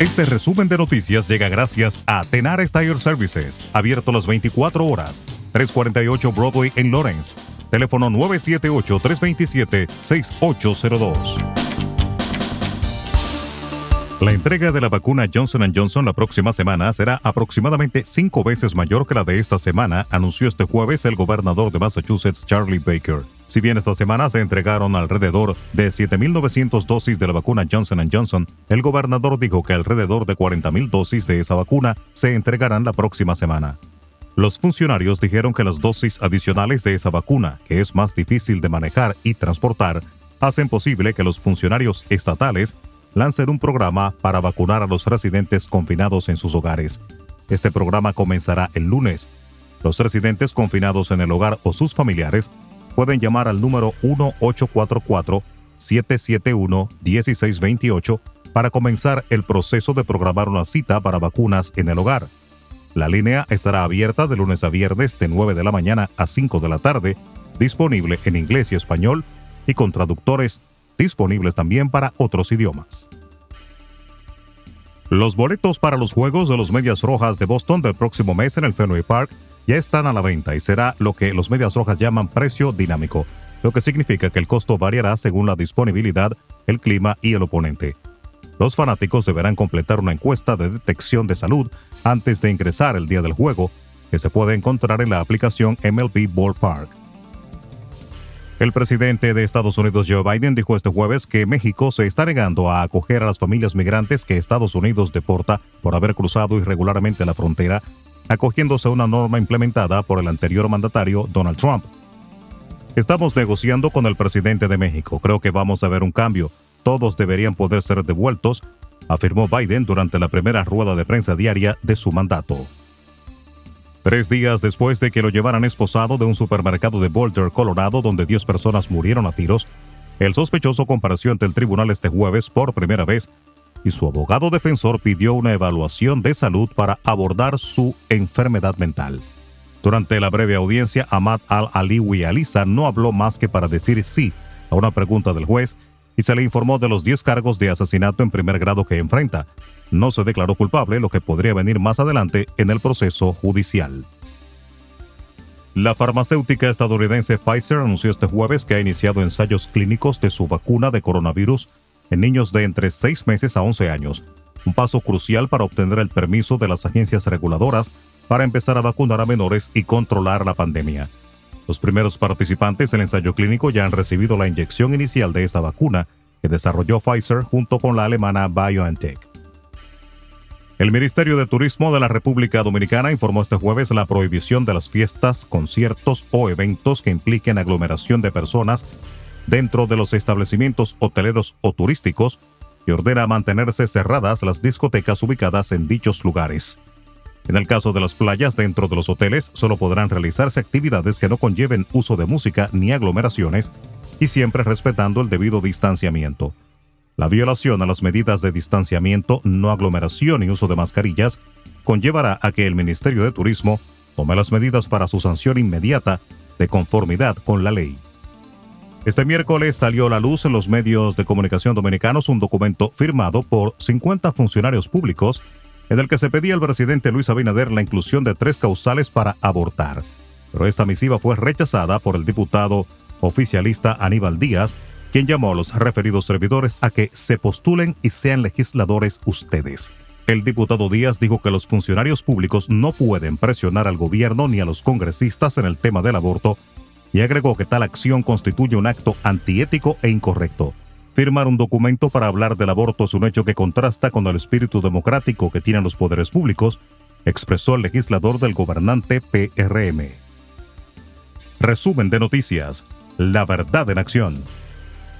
Este resumen de noticias llega gracias a Tenar Tire Services, abierto las 24 horas, 348 Broadway en Lawrence. Teléfono 978-327-6802. La entrega de la vacuna Johnson Johnson la próxima semana será aproximadamente cinco veces mayor que la de esta semana, anunció este jueves el gobernador de Massachusetts, Charlie Baker. Si bien esta semana se entregaron alrededor de 7.900 dosis de la vacuna Johnson Johnson, el gobernador dijo que alrededor de 40.000 dosis de esa vacuna se entregarán la próxima semana. Los funcionarios dijeron que las dosis adicionales de esa vacuna, que es más difícil de manejar y transportar, hacen posible que los funcionarios estatales lancen un programa para vacunar a los residentes confinados en sus hogares. Este programa comenzará el lunes. Los residentes confinados en el hogar o sus familiares pueden llamar al número 1844-771-1628 para comenzar el proceso de programar una cita para vacunas en el hogar. La línea estará abierta de lunes a viernes de 9 de la mañana a 5 de la tarde, disponible en inglés y español y con traductores disponibles también para otros idiomas. Los boletos para los Juegos de los Medias Rojas de Boston del próximo mes en el Fenway Park ya están a la venta y será lo que los Medias Rojas llaman precio dinámico, lo que significa que el costo variará según la disponibilidad, el clima y el oponente. Los fanáticos deberán completar una encuesta de detección de salud antes de ingresar el día del juego, que se puede encontrar en la aplicación MLB Ballpark. El presidente de Estados Unidos, Joe Biden, dijo este jueves que México se está negando a acoger a las familias migrantes que Estados Unidos deporta por haber cruzado irregularmente la frontera, acogiéndose a una norma implementada por el anterior mandatario Donald Trump. Estamos negociando con el presidente de México. Creo que vamos a ver un cambio. Todos deberían poder ser devueltos, afirmó Biden durante la primera rueda de prensa diaria de su mandato. Tres días después de que lo llevaran esposado de un supermercado de Boulder, Colorado, donde 10 personas murieron a tiros, el sospechoso compareció ante el tribunal este jueves por primera vez y su abogado defensor pidió una evaluación de salud para abordar su enfermedad mental. Durante la breve audiencia, Ahmad al-Aliwi Alisa no habló más que para decir sí a una pregunta del juez y se le informó de los 10 cargos de asesinato en primer grado que enfrenta, no se declaró culpable, lo que podría venir más adelante en el proceso judicial. La farmacéutica estadounidense Pfizer anunció este jueves que ha iniciado ensayos clínicos de su vacuna de coronavirus en niños de entre 6 meses a 11 años, un paso crucial para obtener el permiso de las agencias reguladoras para empezar a vacunar a menores y controlar la pandemia. Los primeros participantes del ensayo clínico ya han recibido la inyección inicial de esta vacuna que desarrolló Pfizer junto con la alemana BioNTech. El Ministerio de Turismo de la República Dominicana informó este jueves la prohibición de las fiestas, conciertos o eventos que impliquen aglomeración de personas dentro de los establecimientos hoteleros o turísticos y ordena mantenerse cerradas las discotecas ubicadas en dichos lugares. En el caso de las playas dentro de los hoteles, solo podrán realizarse actividades que no conlleven uso de música ni aglomeraciones y siempre respetando el debido distanciamiento. La violación a las medidas de distanciamiento, no aglomeración y uso de mascarillas conllevará a que el Ministerio de Turismo tome las medidas para su sanción inmediata de conformidad con la ley. Este miércoles salió a la luz en los medios de comunicación dominicanos un documento firmado por 50 funcionarios públicos en el que se pedía al presidente Luis Abinader la inclusión de tres causales para abortar. Pero esta misiva fue rechazada por el diputado oficialista Aníbal Díaz, quien llamó a los referidos servidores a que se postulen y sean legisladores ustedes. El diputado Díaz dijo que los funcionarios públicos no pueden presionar al gobierno ni a los congresistas en el tema del aborto y agregó que tal acción constituye un acto antiético e incorrecto. Firmar un documento para hablar del aborto es un hecho que contrasta con el espíritu democrático que tienen los poderes públicos, expresó el legislador del gobernante PRM. Resumen de noticias. La verdad en acción.